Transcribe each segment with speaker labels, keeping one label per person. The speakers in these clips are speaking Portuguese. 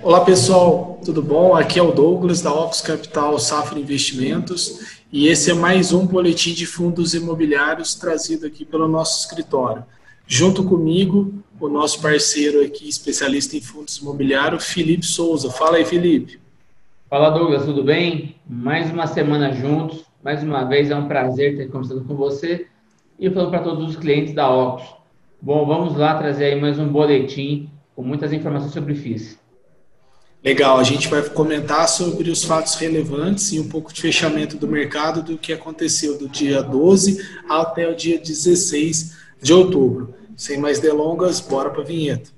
Speaker 1: Olá pessoal, tudo bom? Aqui é o Douglas da Ox Capital Safra Investimentos e esse é mais um boletim de fundos imobiliários trazido aqui pelo nosso escritório. Junto comigo, o nosso parceiro aqui, especialista em fundos imobiliários, Felipe Souza. Fala aí, Felipe.
Speaker 2: Fala Douglas, tudo bem? Mais uma semana juntos. Mais uma vez é um prazer ter conversado com você e falando para todos os clientes da Ox. Bom, vamos lá trazer aí mais um boletim com muitas informações sobre FIIs.
Speaker 1: Legal, a gente vai comentar sobre os fatos relevantes e um pouco de fechamento do mercado do que aconteceu do dia 12 até o dia 16 de outubro. Sem mais delongas, bora para a vinheta.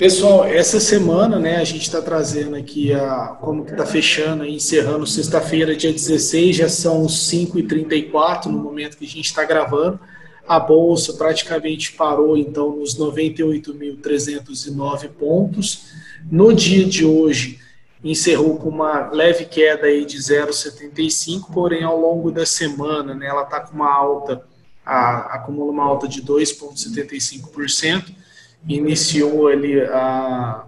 Speaker 1: Pessoal, essa semana, né, a gente está trazendo aqui a, como que está fechando e encerrando sexta-feira, dia 16, já são 5h34 no momento que a gente está gravando. A Bolsa praticamente parou, então, nos 98.309 pontos. No dia de hoje, encerrou com uma leve queda aí de 0,75, porém, ao longo da semana, né, ela está com uma alta, a, acumula uma alta de 2,75%, iniciou ali a,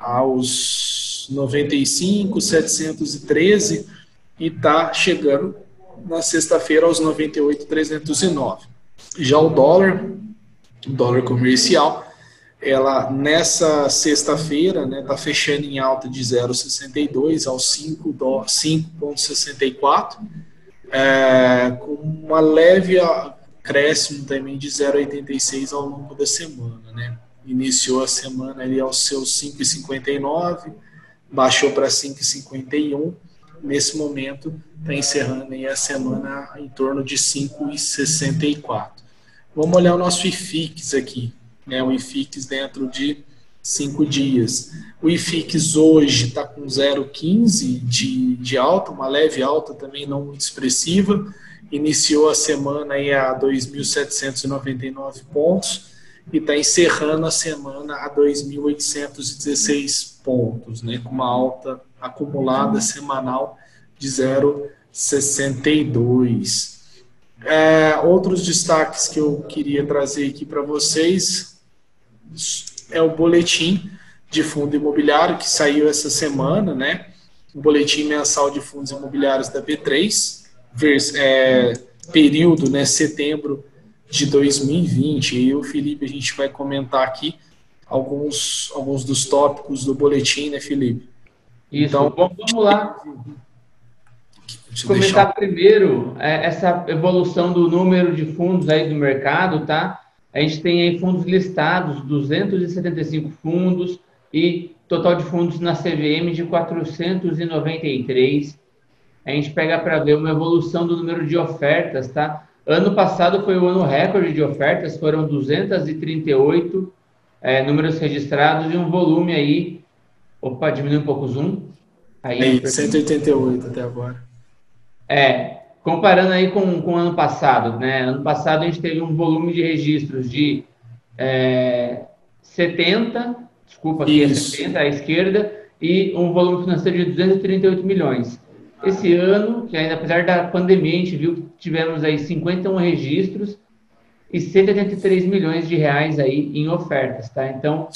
Speaker 1: aos 95, 713 e está chegando na sexta-feira aos 98, 309. Já o dólar, dólar comercial, ela nessa sexta-feira está né, tá fechando em alta de 0,62 aos 5,64, é, com uma leve acréscimo também de 0,86 ao longo da semana, né? Iniciou a semana ali aos seus 5,59, baixou para 5,51. Nesse momento, está encerrando aí a semana em torno de 5,64. Vamos olhar o nosso IFIX aqui, né? O IFIX dentro de cinco dias. O IFIX hoje está com 0,15 de, de alta, uma leve alta também não muito expressiva iniciou a semana aí a 2.799 pontos e está encerrando a semana a 2.816 pontos, né, com uma alta acumulada semanal de 0,62. É, outros destaques que eu queria trazer aqui para vocês é o boletim de fundo imobiliário que saiu essa semana, né? O boletim mensal de fundos imobiliários da B3, é, período, né, setembro de 2020. E o Felipe, a gente vai comentar aqui alguns, alguns dos tópicos do boletim, né, Felipe?
Speaker 2: Isso, então, vamos lá. Comentar deixar... primeiro é, essa evolução do número de fundos aí do mercado, tá? A gente tem aí fundos listados, 275 fundos e total de fundos na CVM de 493 a gente pega para ver uma evolução do número de ofertas, tá? Ano passado foi o ano recorde de ofertas, foram 238 é, números registrados e um volume aí. Opa, diminui um pouco o zoom.
Speaker 1: Aí, aí 188 até agora.
Speaker 2: É, comparando aí com, com o ano passado, né? Ano passado a gente teve um volume de registros de é, 70, desculpa, aqui é 70 à esquerda, e um volume financeiro de 238 milhões. Esse ano, que ainda apesar da pandemia, a gente viu que tivemos aí 51 registros e 183 milhões de reais aí em ofertas, tá? Então,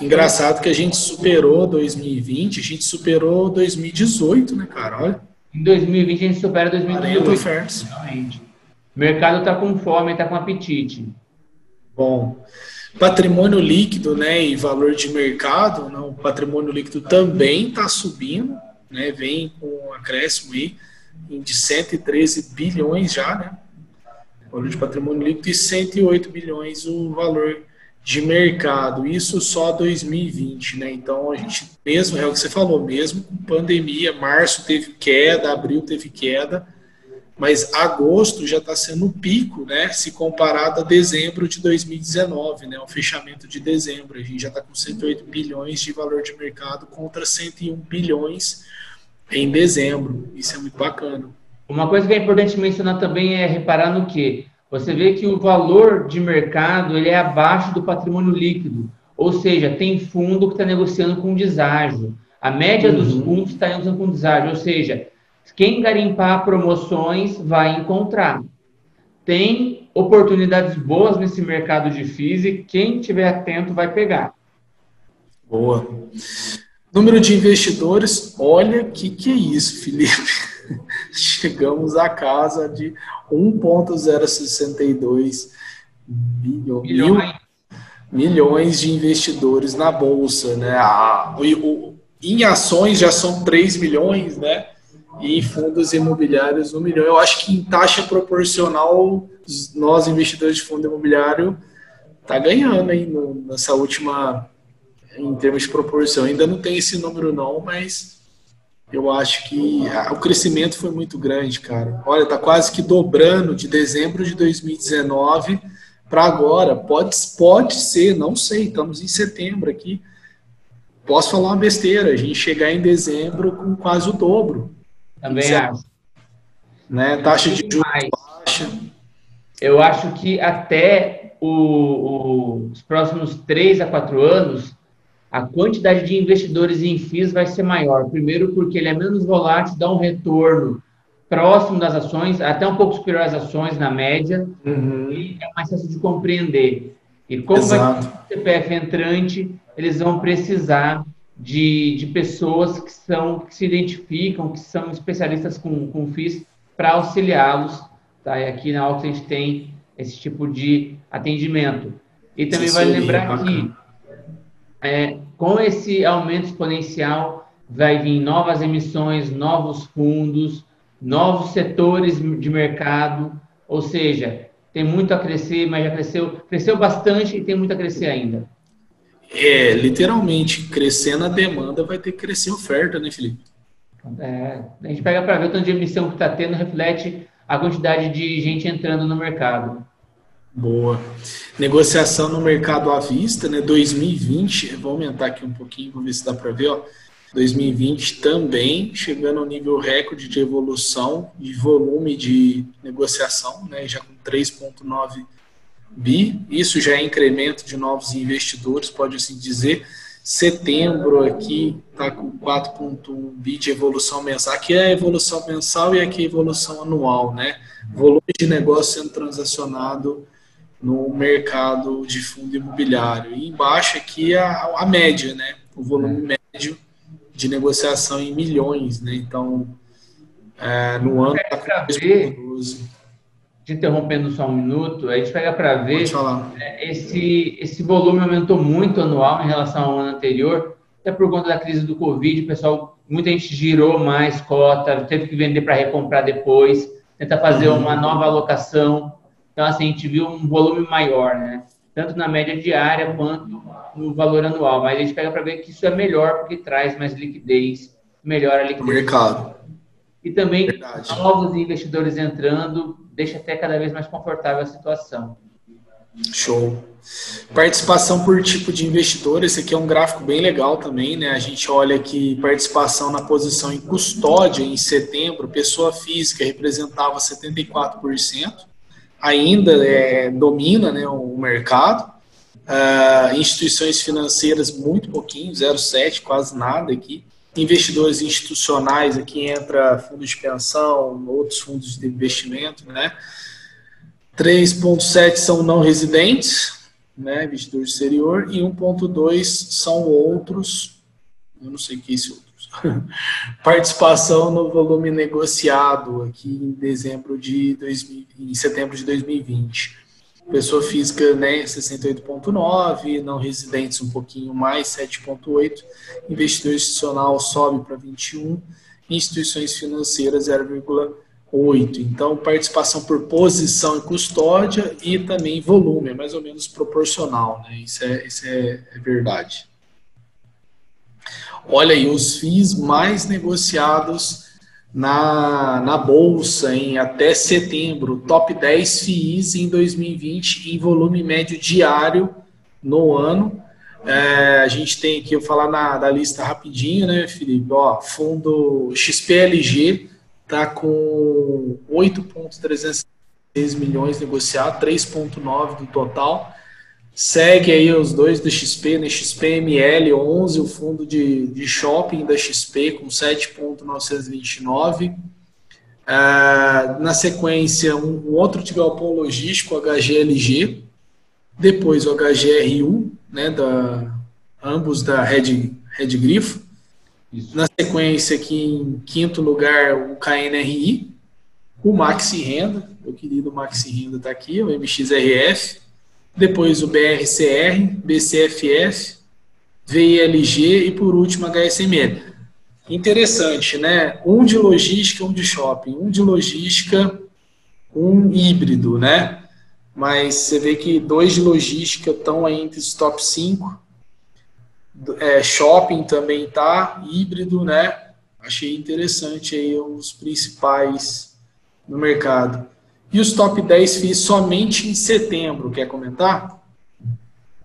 Speaker 1: engraçado que a gente superou 2020, a gente superou 2018, né, cara? Olha.
Speaker 2: Em 2020 a gente supera 2018. ofertas. Realmente. O mercado está com fome, está com apetite.
Speaker 1: Bom, patrimônio líquido, né, e valor de mercado, não, o patrimônio líquido também está subindo, né, vem com um acréscimo aí de 113 bilhões já, né? Valor de patrimônio líquido e 108 bilhões o valor de mercado. Isso só 2020, né? Então a gente, mesmo, é o que você falou, mesmo com pandemia, março teve queda, abril teve queda, mas agosto já está sendo o pico, né? Se comparado a dezembro de 2019, né? O fechamento de dezembro. A gente já está com 108 bilhões de valor de mercado contra 101 bilhões em dezembro. Isso é muito bacana.
Speaker 2: Uma coisa que é importante mencionar também é reparar no que você vê que o valor de mercado ele é abaixo do patrimônio líquido, ou seja, tem fundo que está negociando com deságio. A média uhum. dos fundos está usando fundos ágeis, ou seja, quem garimpar promoções vai encontrar. Tem oportunidades boas nesse mercado de FIIs e quem estiver atento vai pegar.
Speaker 1: Boa. Número de investidores, olha que que é isso, Felipe. Chegamos à casa de 1.062 bilhões. Mil, milhões de investidores na bolsa, né? Ah, o, o, em ações já são 3 milhões, né? E fundos imobiliários 1 milhão. Eu acho que em taxa proporcional, nós investidores de fundo imobiliário tá ganhando aí nessa última em termos de proporção. Ainda não tem esse número não, mas eu acho que o crescimento foi muito grande, cara. Olha, tá quase que dobrando de dezembro de 2019 para agora. Pode, pode ser, não sei, estamos em setembro aqui. Posso falar uma besteira, a gente chegar em dezembro com quase o dobro.
Speaker 2: Também acho.
Speaker 1: Né? Taxa de juros baixa.
Speaker 2: Eu acho que até o, o, os próximos três a quatro anos, a quantidade de investidores em FIIs vai ser maior. Primeiro, porque ele é menos volátil, dá um retorno próximo das ações, até um pouco superior às ações na média, uhum. e é mais fácil de compreender. E como Exato. vai ter CPF entrante, eles vão precisar de, de pessoas que são que se identificam, que são especialistas com, com FIIs para auxiliá-los. Tá? E aqui na Alta a gente tem esse tipo de atendimento. E também vale lembrar que é, com esse aumento exponencial vai vir novas emissões, novos fundos, novos setores de mercado, ou seja, tem muito a crescer, mas já cresceu, cresceu bastante e tem muito a crescer ainda.
Speaker 1: É, literalmente, crescendo a demanda vai ter que crescer a oferta, né, Felipe?
Speaker 2: É, a gente pega para ver o tanto de emissão que está tendo, reflete a quantidade de gente entrando no mercado.
Speaker 1: Boa. Negociação no mercado à vista, né? 2020, vou aumentar aqui um pouquinho, vou ver se dá para ver, ó. 2020 também chegando ao nível recorde de evolução e volume de negociação, né, já com 3,9 bi. Isso já é incremento de novos investidores, pode assim dizer. Setembro aqui está com 4,1 bi de evolução mensal. Aqui é a evolução mensal e aqui é a evolução anual, né? Volume de negócio sendo transacionado no mercado de fundo imobiliário. E embaixo aqui é a, a média, né? O volume é. médio de negociação em milhões, né? Então, é, no ano
Speaker 2: está com 3,12. Te interrompendo só um minuto, a gente pega para ver é, esse, esse volume aumentou muito anual em relação ao ano anterior, até por conta da crise do Covid, o pessoal, muita gente girou mais cota, teve que vender para recomprar depois, tentar fazer uhum. uma nova alocação. Então, assim, a gente viu um volume maior, né? tanto na média diária quanto no valor anual. Mas a gente pega para ver que isso é melhor porque traz mais liquidez, melhora a liquidez. O
Speaker 1: mercado.
Speaker 2: E também Verdade. novos investidores entrando, deixa até cada vez mais confortável a situação.
Speaker 1: Show. Participação por tipo de investidor, esse aqui é um gráfico bem legal também, né? A gente olha aqui participação na posição em custódia em setembro, pessoa física representava 74%, ainda é, domina né, o mercado. Uh, instituições financeiras, muito pouquinho, 0,7, quase nada aqui. Investidores institucionais, aqui entra fundos de pensão, outros fundos de investimento, né? 3,7 são não residentes, né, investidor exterior, e 1,2 são outros, eu não sei o que é esse outro participação no volume negociado aqui em dezembro de 2000, em setembro de 2020. Pessoa física, né, 68,9, não residentes um pouquinho mais, 7,8, investidor institucional sobe para 21, instituições financeiras 0,8. Então, participação por posição e custódia e também volume, é mais ou menos proporcional, né? Isso é, isso é, é verdade. Olha aí, os FIIs mais negociados na, na Bolsa em até setembro, top 10 FIIs em 2020 em volume médio diário no ano. É, a gente tem aqui, eu falar na, da lista rapidinho, né, Felipe? Ó, fundo XPLG está com 8,306 milhões negociados, 3,9 do total. Segue aí os dois da XP, né? XPML 11, o fundo de, de shopping da XP com 7,929. Ah, na sequência, um, um outro de galpão logístico, HGLG. Depois o HGRU, né, da, ambos da Red, Red Grifo. Isso. Na sequência, aqui em quinto lugar, o KNRI. O Maxi Renda, meu querido Maxi Renda está aqui, o MXRF depois o BRCR, BCFF, VILG e por último HSML. Interessante, né? Um de logística, um de shopping, um de logística, um híbrido, né? Mas você vê que dois de logística estão aí entre os top 5. É, shopping também tá, híbrido, né? Achei interessante aí os principais no mercado. E os top 10 fiz somente em setembro. Quer comentar?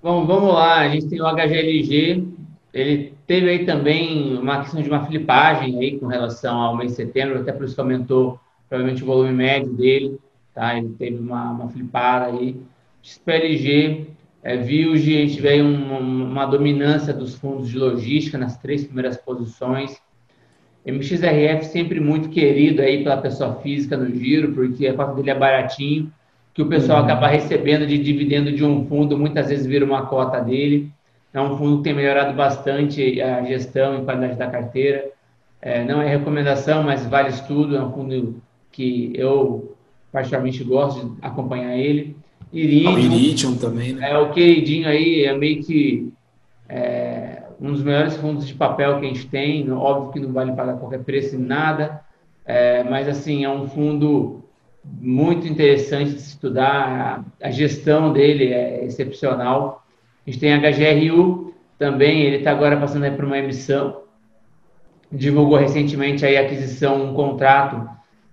Speaker 2: Bom, vamos lá. A gente tem o HGLG. Ele teve aí também uma questão de uma flipagem aí com relação ao mês de setembro, até por isso que aumentou provavelmente o volume médio dele. Tá? Ele teve uma, uma flipada aí. XPLG, é, Vilge, a gente vê um, uma dominância dos fundos de logística nas três primeiras posições. MXRF sempre muito querido aí pela pessoa física no giro, porque a cota dele é baratinho, que o pessoal uhum. acaba recebendo de dividendo de um fundo, muitas vezes vira uma cota dele. É um fundo que tem melhorado bastante a gestão e qualidade da carteira. É, não é recomendação, mas vale estudo. É um fundo que eu particularmente gosto de acompanhar ele.
Speaker 1: Iridium, Iridium também, né?
Speaker 2: É o queridinho aí, é meio que é, um dos melhores fundos de papel que a gente tem, óbvio que não vale pagar qualquer preço em nada, é, mas assim, é um fundo muito interessante de estudar, a, a gestão dele é excepcional. A gente tem a HGRU também, ele está agora passando por uma emissão, divulgou recentemente aí a aquisição, um contrato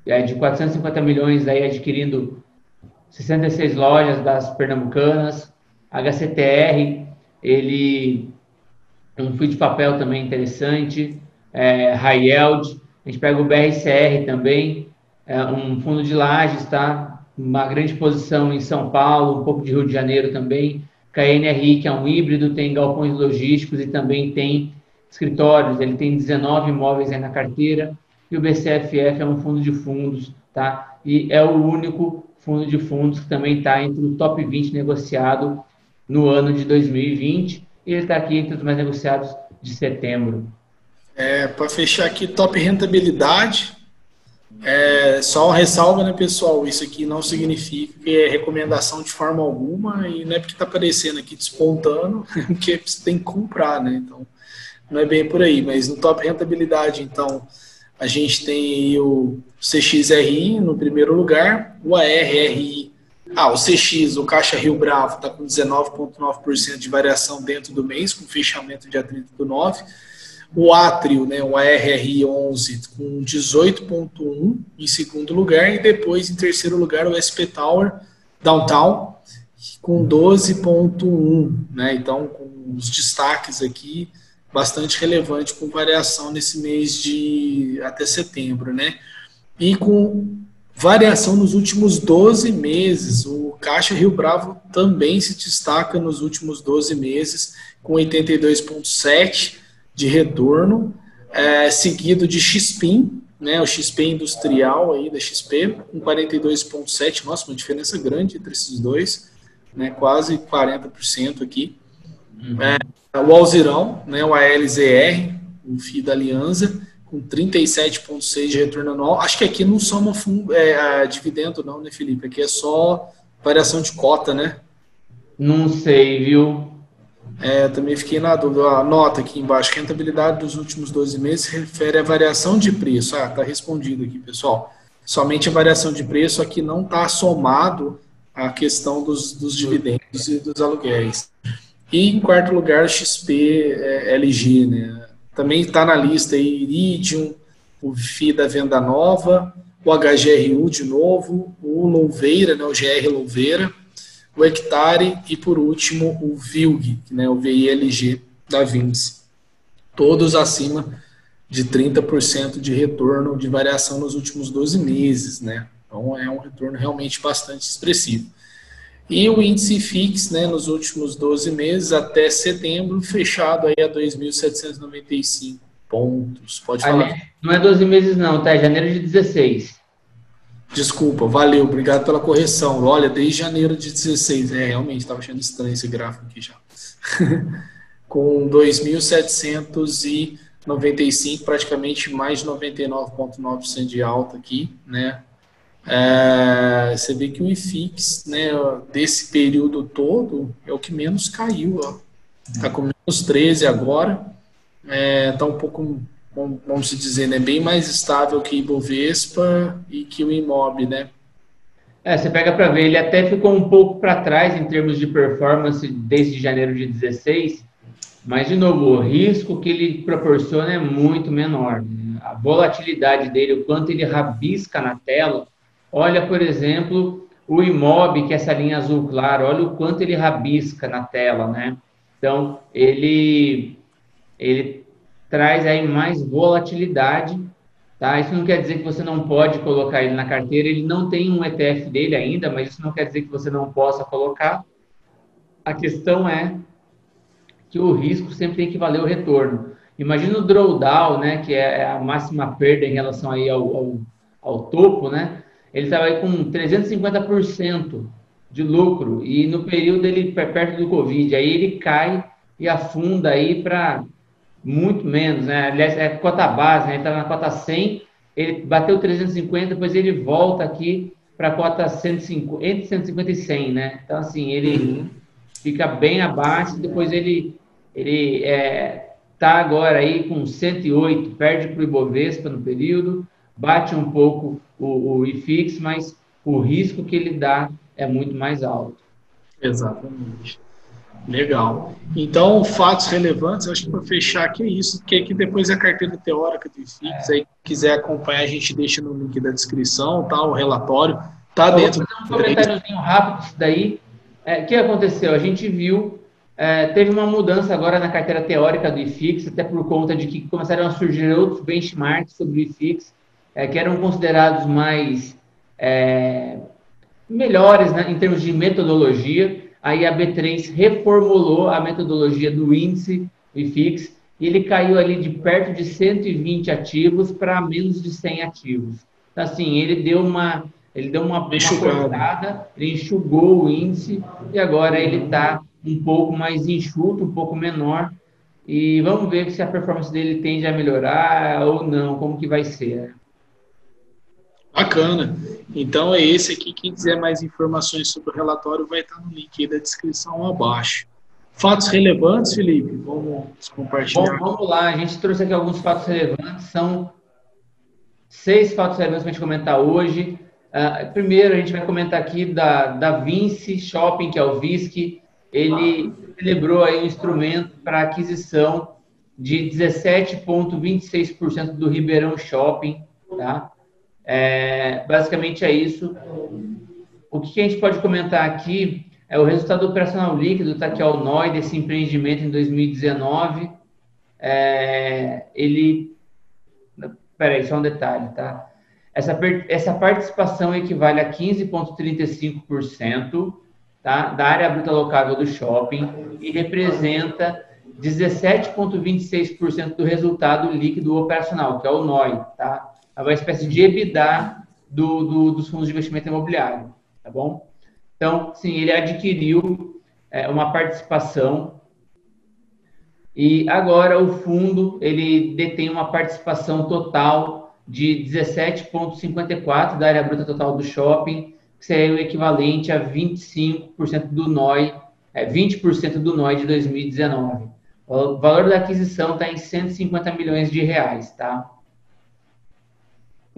Speaker 2: é, de 450 milhões, aí adquirindo 66 lojas das pernambucanas, HCTR, ele um fio de papel também interessante, é, high yield, a gente pega o BRCR também, é, um fundo de lajes, tá? Uma grande posição em São Paulo, um pouco de Rio de Janeiro também, KNRI, que é um híbrido, tem galpões logísticos e também tem escritórios, ele tem 19 imóveis aí na carteira, e o BCFF é um fundo de fundos, tá? E é o único fundo de fundos que também está entre o top 20 negociado no ano de 2020 e ele está aqui entre os mais negociados de setembro.
Speaker 1: É, Para fechar aqui, top rentabilidade. É, só uma ressalva, né, pessoal? Isso aqui não significa que é recomendação de forma alguma e não é porque está aparecendo aqui despontando que você tem que comprar, né? Então, não é bem por aí. Mas no top rentabilidade, então, a gente tem o CXRI no primeiro lugar, o ARRI ah, o CX, o Caixa Rio Bravo, está com 19,9% de variação dentro do mês, com fechamento dia 30 do 9. O Atrio, né, o ARRI 11, com 18,1% em segundo lugar. E depois, em terceiro lugar, o SP Tower Downtown, com 12,1%. Né? Então, com os destaques aqui, bastante relevante, com variação nesse mês de até setembro. Né? E com Variação nos últimos 12 meses. O Caixa Rio Bravo também se destaca nos últimos 12 meses, com 82,7% de retorno, é, seguido de XPIN, né, o XP industrial aí da XP, com 42,7%. Nossa, uma diferença grande entre esses dois, né, quase 40% aqui. Uhum. É, o Alzirão, né, o ALZR, o FII da Aliança, com 37,6 de retorno anual. Acho que aqui não soma fundo, é, dividendo, não, né, Felipe? Aqui é só variação de cota, né?
Speaker 2: Não sei, viu?
Speaker 1: É, também fiquei na dúvida. A nota aqui embaixo, rentabilidade dos últimos 12 meses refere à variação de preço. Ah, tá respondido aqui, pessoal. Somente a variação de preço aqui não está somado à questão dos, dos dividendos e dos aluguéis. E em quarto lugar, XP é, LG, né? Também está na lista aí Iridium, o FI da Venda Nova, o HGRU de novo, o Louveira, né, o GR Louveira, o Hectare e, por último, o VILG, né, o VILG da Vinci. Todos acima de 30% de retorno de variação nos últimos 12 meses. Né? Então, é um retorno realmente bastante expressivo. E o índice FIX, né, nos últimos 12 meses, até setembro, fechado aí a 2.795 pontos. Pode falar.
Speaker 2: Não é 12 meses não, tá? É janeiro de 16.
Speaker 1: Desculpa, valeu, obrigado pela correção. Olha, desde janeiro de 16, é, realmente estava achando estranho esse gráfico aqui já. Com 2.795, praticamente mais de 99,9% de alta aqui, né? É, você vê que o IFIX, né, desse período todo, é o que menos caiu. Está com menos 13 agora, está é, um pouco vamos dizer, né, bem mais estável que o Ibovespa e que o Imob, né?
Speaker 2: É, você pega para ver, ele até ficou um pouco para trás em termos de performance desde janeiro de 16, mas, de novo, o risco que ele proporciona é muito menor. Né? A volatilidade dele, o quanto ele rabisca na tela. Olha, por exemplo, o Imob, que é essa linha azul claro, olha o quanto ele rabisca na tela, né? Então, ele, ele traz aí mais volatilidade, tá? Isso não quer dizer que você não pode colocar ele na carteira, ele não tem um ETF dele ainda, mas isso não quer dizer que você não possa colocar. A questão é que o risco sempre tem que valer o retorno. Imagina o drawdown, né, que é a máxima perda em relação aí ao, ao, ao topo, né? Ele estava aí com 350% de lucro e no período ele perto do Covid, aí ele cai e afunda aí para muito menos, né? Aliás, é cota base, né? Ele está na cota 100, ele bateu 350, depois ele volta aqui para a cota 150, entre 150 e 100, né? Então, assim, ele uhum. fica bem abaixo, depois ele, ele é, tá agora aí com 108, perde para o Ibovespa no período, bate um pouco o, o IFIX, mas o risco que ele dá é muito mais alto.
Speaker 1: Exatamente. Legal. Então, fatos relevantes, acho que para fechar aqui é isso, que aqui depois é a carteira teórica do IFIX, aí quiser acompanhar, a gente deixa no link da descrição, tá? O relatório tá dentro.
Speaker 2: Vou fazer um comentáriozinho rápido disso daí. É, o que aconteceu? A gente viu, é, teve uma mudança agora na carteira teórica do IFIX, até por conta de que começaram a surgir outros benchmarks sobre o IFIX, é, que eram considerados mais é, melhores né, em termos de metodologia aí a B3 reformulou a metodologia do índice IFIX e ele caiu ali de perto de 120 ativos para menos de 100 ativos. Então, assim, ele deu uma, ele deu uma, uma cortada, ele enxugou o índice e agora ele está um pouco mais enxuto, um pouco menor. E vamos ver se a performance dele tende a melhorar ou não, como que vai ser.
Speaker 1: Bacana. Então é esse aqui. Quem quiser mais informações sobre o relatório vai estar no link da descrição abaixo. Fatos relevantes, Felipe? Vamos compartilhar.
Speaker 2: Bom, vamos lá. A gente trouxe aqui alguns fatos relevantes. São seis fatos relevantes para a gente comentar hoje. Uh, primeiro, a gente vai comentar aqui da, da Vinci Shopping, que é o VISC. Ele celebrou aí um instrumento para aquisição de 17,26% do Ribeirão Shopping, tá? É, basicamente é isso. O que a gente pode comentar aqui é o resultado operacional líquido, tá aqui ao NOI desse empreendimento em 2019. É, ele. Peraí, só um detalhe, tá? Essa, essa participação equivale a 15,35% tá? da área bruta locável do shopping e representa 17,26% do resultado líquido operacional, que é o NOI, tá? É uma espécie de EBITDA do, do, dos fundos de investimento imobiliário, tá bom? Então, sim, ele adquiriu é, uma participação e agora o fundo ele detém uma participação total de 17,54 da área bruta total do shopping, que seria o equivalente a 25% do NOI, é, 20% do NOI de 2019. O valor da aquisição está em 150 milhões de reais, tá?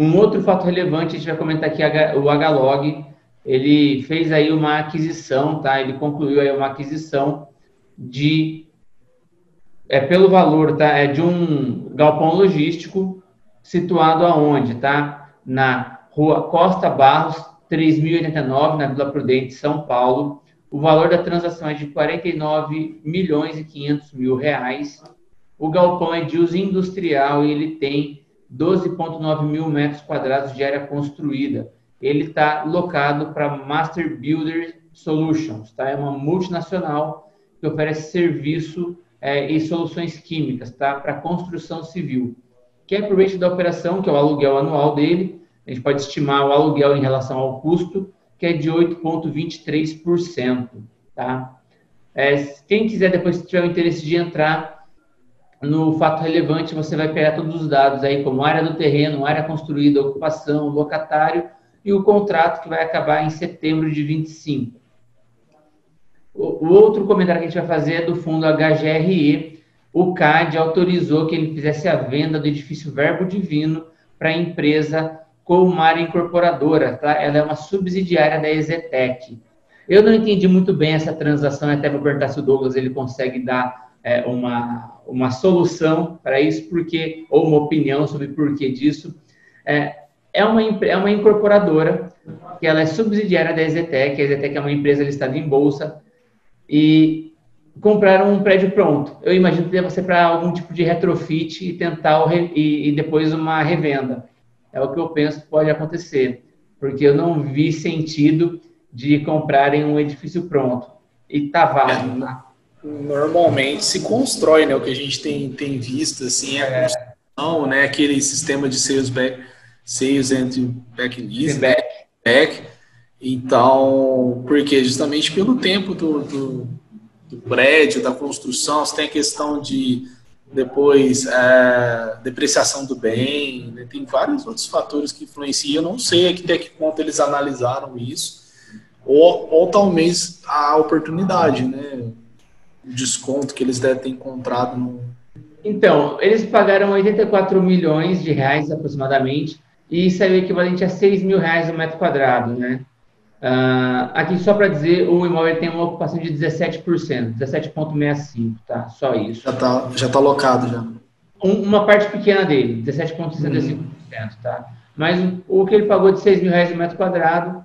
Speaker 2: Um outro fato relevante, a gente vai comentar aqui o Hlog, ele fez aí uma aquisição, tá? Ele concluiu aí uma aquisição de é pelo valor, tá? É de um galpão logístico situado aonde, tá? Na Rua Costa Barros, 3089, na Vila Prudente, São Paulo. O valor da transação é de 49 milhões e 500 mil reais. O galpão é de uso industrial e ele tem 12,9 mil metros quadrados de área construída. Ele está locado para Master Builder Solutions, tá? É uma multinacional que oferece serviço é, e soluções químicas, tá? Para construção civil. Cap rate da operação, que é o aluguel anual dele, a gente pode estimar o aluguel em relação ao custo, que é de 8,23%, tá? É, quem quiser depois tiver o interesse de entrar no fato relevante, você vai pegar todos os dados aí, como área do terreno, área construída, ocupação, locatário e o contrato que vai acabar em setembro de 25. O, outro comentário que a gente vai fazer é do fundo HGRE. O CAD autorizou que ele fizesse a venda do edifício Verbo Divino para a empresa Colmar Incorporadora, tá? Ela é uma subsidiária da Exetec. Eu não entendi muito bem essa transação, até vou perguntar se o Douglas ele consegue dar é, uma, uma solução para isso, porque, ou uma opinião sobre o porquê disso. É, é, uma, é uma incorporadora, que ela é subsidiária da Exetec, a Exetec é uma empresa listada em bolsa, e compraram um prédio pronto. Eu imagino que deva ser para algum tipo de retrofit e tentar, o, e, e depois uma revenda. É o que eu penso que pode acontecer, porque eu não vi sentido de comprarem um edifício pronto. E tá válido,
Speaker 1: é, Normalmente se constrói, né? O que a gente tem, tem visto, assim, é a é. construção, né? Aquele sistema de sales back, sales and back lease, back. back. Então, porque justamente pelo tempo do, do, do prédio, da construção, você tem a questão de depois é, depreciação do bem, né? tem vários outros fatores que influenciam. Eu não sei até que ponto eles analisaram isso, ou, ou talvez a oportunidade, né? Desconto que eles devem ter encontrado no.
Speaker 2: Então, eles pagaram 84 milhões de reais aproximadamente, e isso é o equivalente a 6 mil reais o metro quadrado, né? Uh, aqui, só para dizer, o imóvel tem uma ocupação de 17%, 17,65%, tá? Só isso.
Speaker 1: Já está já tá alocado, já.
Speaker 2: Um, uma parte pequena dele, 17,65%, hum. tá? Mas o, o que ele pagou de 6 mil reais o metro quadrado,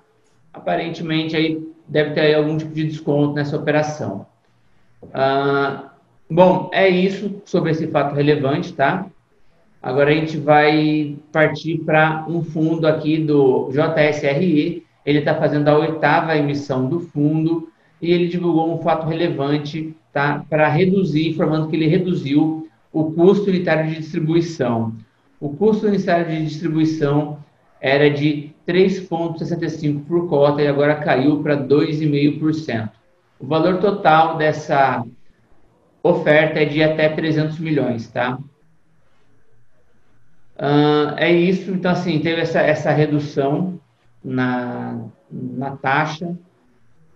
Speaker 2: aparentemente aí deve ter aí algum tipo de desconto nessa operação. Uh, bom, é isso sobre esse fato relevante, tá? Agora a gente vai partir para um fundo aqui do JSRE, ele está fazendo a oitava emissão do fundo e ele divulgou um fato relevante tá, para reduzir, informando que ele reduziu o custo unitário de distribuição. O custo unitário de distribuição era de 3,65% por cota e agora caiu para 2,5%. O valor total dessa oferta é de até 300 milhões, tá? Uh, é isso, então assim, teve essa, essa redução na, na taxa,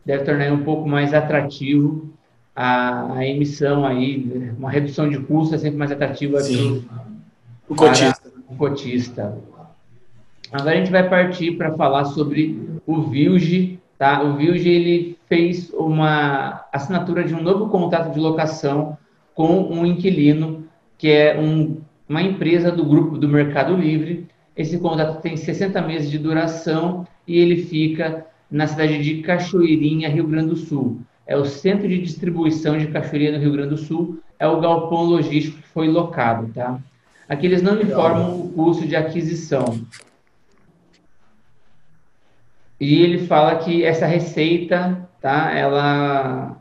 Speaker 2: deve tornar um pouco mais atrativo a, a emissão aí, uma redução de custo é sempre mais atrativa
Speaker 1: Sim. o cotista.
Speaker 2: o cotista. Agora a gente vai partir para falar sobre o Vilge, tá? O Vilge ele fez uma assinatura de um novo contrato de locação com um inquilino que é um, uma empresa do grupo do Mercado Livre esse contrato tem 60 meses de duração e ele fica na cidade de Cachoeirinha, Rio Grande do Sul. É o centro de distribuição de Cachoeirinha no Rio Grande do Sul, é o galpão logístico que foi locado, tá? Aqui eles não informam o custo de aquisição. E ele fala que essa receita, tá? Ela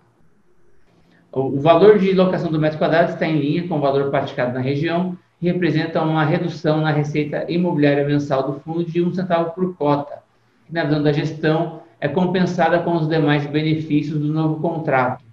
Speaker 2: o valor de locação do metro quadrado está em linha com o valor praticado na região representa uma redução na receita imobiliária mensal do fundo de um centavo por cota, que na visão da gestão é compensada com os demais benefícios do novo contrato,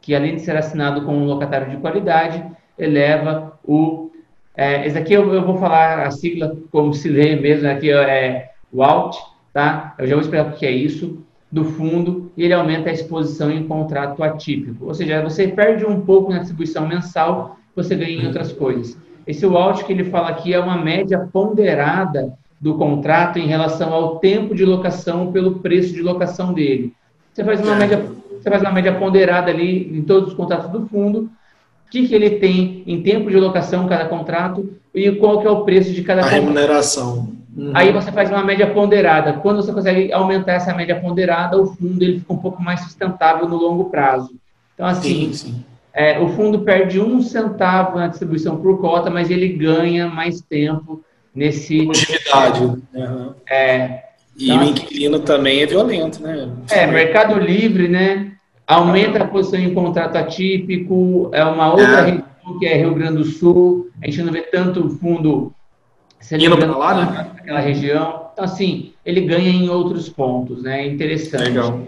Speaker 2: que além de ser assinado com um locatário de qualidade, eleva o... É, esse aqui eu, eu, vou falar a sigla como se lê mesmo, aqui é o ALT, tá? Eu já vou explicar o que é isso, do fundo, e ele aumenta a exposição em contrato atípico. Ou seja, você perde um pouco na distribuição mensal, você ganha em outras coisas. Esse out que ele fala aqui é uma média ponderada do contrato em relação ao tempo de locação pelo preço de locação dele. Você faz uma média, você faz uma média ponderada ali em todos os contratos do fundo, o que, que ele tem em tempo de locação cada contrato e qual que é o preço de cada a
Speaker 1: contrato. remuneração.
Speaker 2: Uhum. Aí você faz uma média ponderada. Quando você consegue aumentar essa média ponderada, o fundo ele fica um pouco mais sustentável no longo prazo. Então, assim, sim, sim. É, o fundo perde um centavo na distribuição por cota, mas ele ganha mais tempo nesse.
Speaker 1: Longevidade.
Speaker 2: Uhum. É,
Speaker 1: E então, o inquilino também é violento, né?
Speaker 2: É, Mercado Livre, né? Aumenta a posição em contrato atípico, é uma outra é. região que é Rio Grande do Sul. A gente não vê tanto fundo
Speaker 1: indo para lá, né?
Speaker 2: Naquela região. Então, assim, ele ganha em outros pontos, né? É interessante.
Speaker 1: Legal.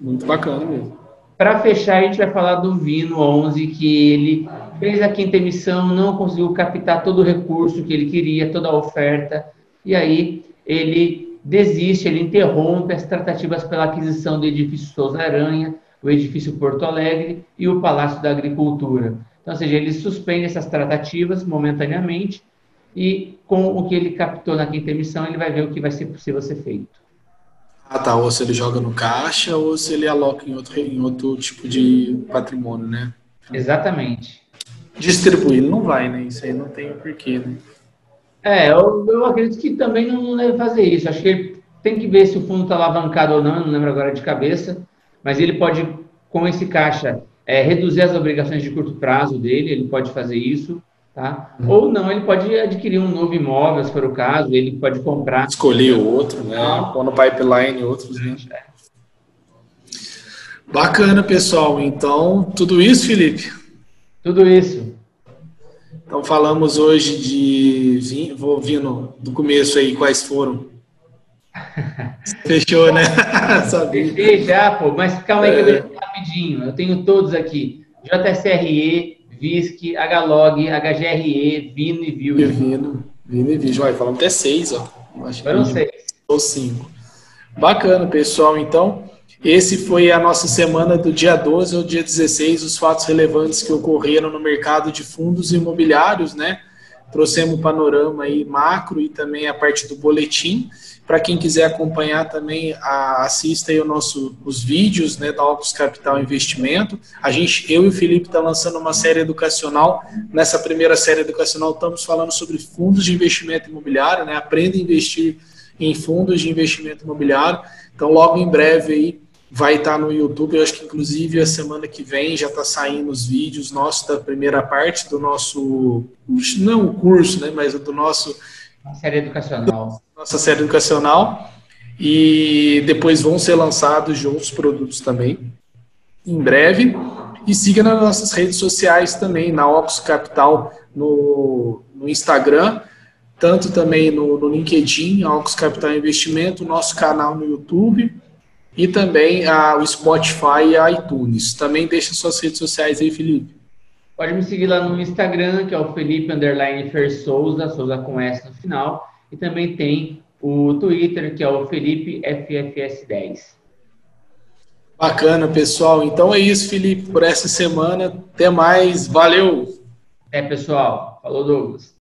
Speaker 1: Muito bacana mesmo.
Speaker 2: Para fechar, a gente vai falar do Vino 11, que ele fez a quinta emissão, não conseguiu captar todo o recurso que ele queria, toda a oferta, e aí ele desiste, ele interrompe as tratativas pela aquisição do edifício Souza Aranha, o edifício Porto Alegre e o Palácio da Agricultura. Então, ou seja, ele suspende essas tratativas momentaneamente e com o que ele captou na quinta emissão, ele vai ver o que vai ser possível ser feito.
Speaker 1: Ah, tá. Ou se ele joga no caixa ou se ele aloca em outro, em outro tipo de patrimônio, né?
Speaker 2: Exatamente.
Speaker 1: Distribuir não vai, né? Isso aí não tem porquê, né?
Speaker 2: É, eu, eu acredito que também não deve fazer isso. Acho que ele tem que ver se o fundo está alavancado ou não, não lembro agora de cabeça, mas ele pode, com esse caixa, é, reduzir as obrigações de curto prazo dele, ele pode fazer isso, tá? Uhum. Ou não, ele pode adquirir um novo imóvel, se for o caso, ele pode comprar.
Speaker 1: Escolher outro, né? Pôr no pipeline outros, né? É. Bacana, pessoal. Então, tudo isso, Felipe?
Speaker 2: Tudo isso.
Speaker 1: Então, falamos hoje de. Vou vindo do começo aí, quais foram Fechou, né?
Speaker 2: Fechei já, pô. Mas calma aí que eu vou rapidinho. Eu tenho todos aqui. JCRE, VISC, HLOG, HGRE, Vino e View.
Speaker 1: Vino, Vino e View. Vai, falamos até seis, ó.
Speaker 2: Foram seis.
Speaker 1: Ou cinco. Bacana, pessoal. Então, esse foi a nossa semana do dia 12 ao dia 16, os fatos relevantes que ocorreram no mercado de fundos imobiliários, né? Trouxemos um panorama aí macro e também a parte do boletim. Para quem quiser acompanhar também, a, assista aí o nosso, os vídeos né, da Opus Capital Investimento. A gente, eu e o Felipe está lançando uma série educacional. Nessa primeira série educacional estamos falando sobre fundos de investimento imobiliário, né? Aprenda a investir em fundos de investimento imobiliário. Então, logo em breve aí vai estar tá no YouTube. Eu acho que inclusive a semana que vem já está saindo os vídeos nossos da primeira parte do nosso não o curso, né, mas do nosso
Speaker 2: série educacional.
Speaker 1: Nossa série educacional. E depois vão ser lançados outros produtos também, em breve. E siga nas nossas redes sociais também, na Ox Capital no, no Instagram, tanto também no, no LinkedIn, Ox Capital Investimento, nosso canal no YouTube e também a, o Spotify e a iTunes. Também deixa suas redes sociais aí, Felipe.
Speaker 2: Pode me seguir lá no Instagram, que é o Felipe Underline Fer Souza, Souza com S no final. E também tem o Twitter, que é o Felipe FFS10.
Speaker 1: Bacana, pessoal. Então é isso, Felipe, por essa semana. Até mais. Valeu!
Speaker 2: É, pessoal. Falou, Douglas.